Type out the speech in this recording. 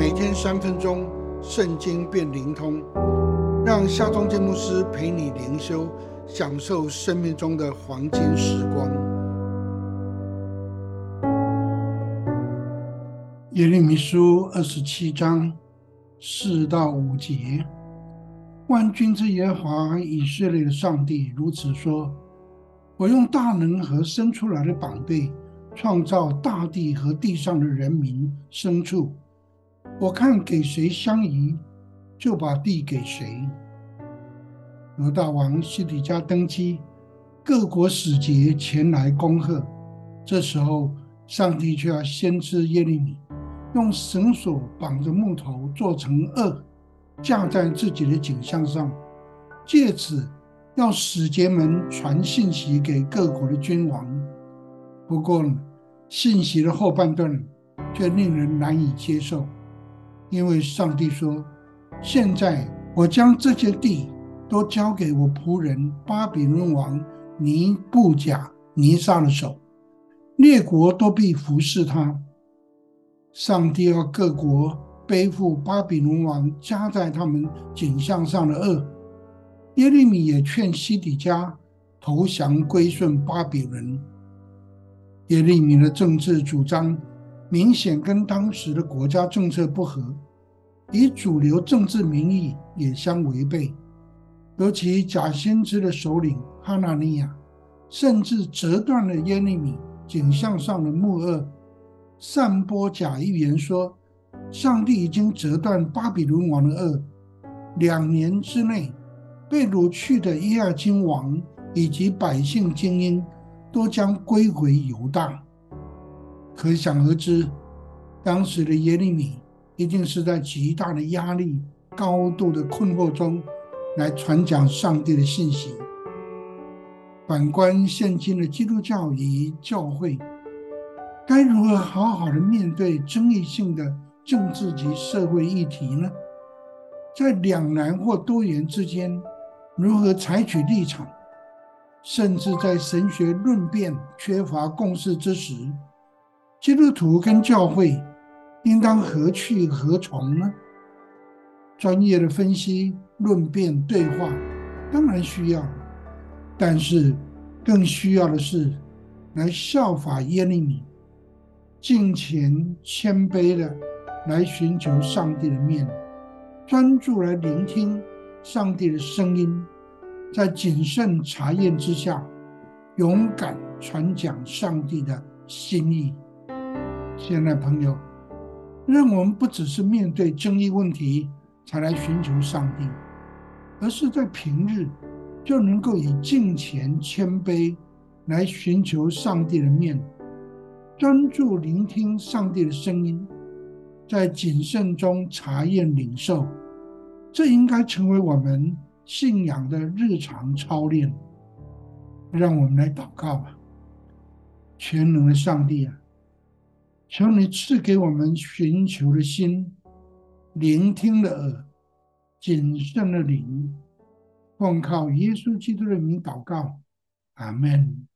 每天三分钟，圣经变灵通，让夏忠建牧师陪你灵修，享受生命中的黄金时光。耶利米书二十七章四到五节，万军之耶和华以色列的上帝如此说：我用大能和生出来的膀臂。创造大地和地上的人民牲畜，我看给谁相宜，就把地给谁。罗大王西底家登基，各国使节前来恭贺。这时候，上帝却要先知耶利米用绳索绑着木头做成轭，架在自己的颈项上，借此要使节们传信息给各国的君王。不过，信息的后半段却令人难以接受，因为上帝说：“现在我将这些地都交给我仆人巴比伦王尼布甲尼撒的手，列国都必服侍他。”上帝要各国背负巴比伦王加在他们颈项上的恶。耶利米也劝西底家投降归顺巴比伦。耶利米的政治主张明显跟当时的国家政策不合，以主流政治名义也相违背。尤其假先知的首领哈纳尼亚，甚至折断了耶利米颈项上的木轭，散播假预言说，上帝已经折断巴比伦王的轭，两年之内被掳去的耶亚金王以及百姓精英。都将归回犹大。可想而知，当时的耶利米一定是在极大的压力、高度的困惑中来传讲上帝的信息。反观现今的基督教与教会，该如何好好的面对争议性的政治及社会议题呢？在两难或多元之间，如何采取立场？甚至在神学论辩缺乏共识之时，基督徒跟教会应当何去何从呢？专业的分析、论辩、对话当然需要，但是更需要的是来效法耶利米，敬虔谦卑的来寻求上帝的面，专注来聆听上帝的声音。在谨慎查验之下，勇敢传讲上帝的心意。亲爱的朋友，让我们不只是面对争议问题才来寻求上帝，而是在平日就能够以敬虔谦卑来寻求上帝的面，专注聆听上帝的声音，在谨慎中查验领受。这应该成为我们。信仰的日常操练，让我们来祷告吧。全能的上帝啊，求你赐给我们寻求的心、聆听的耳、谨慎的灵。奉靠耶稣基督的名祷告，阿门。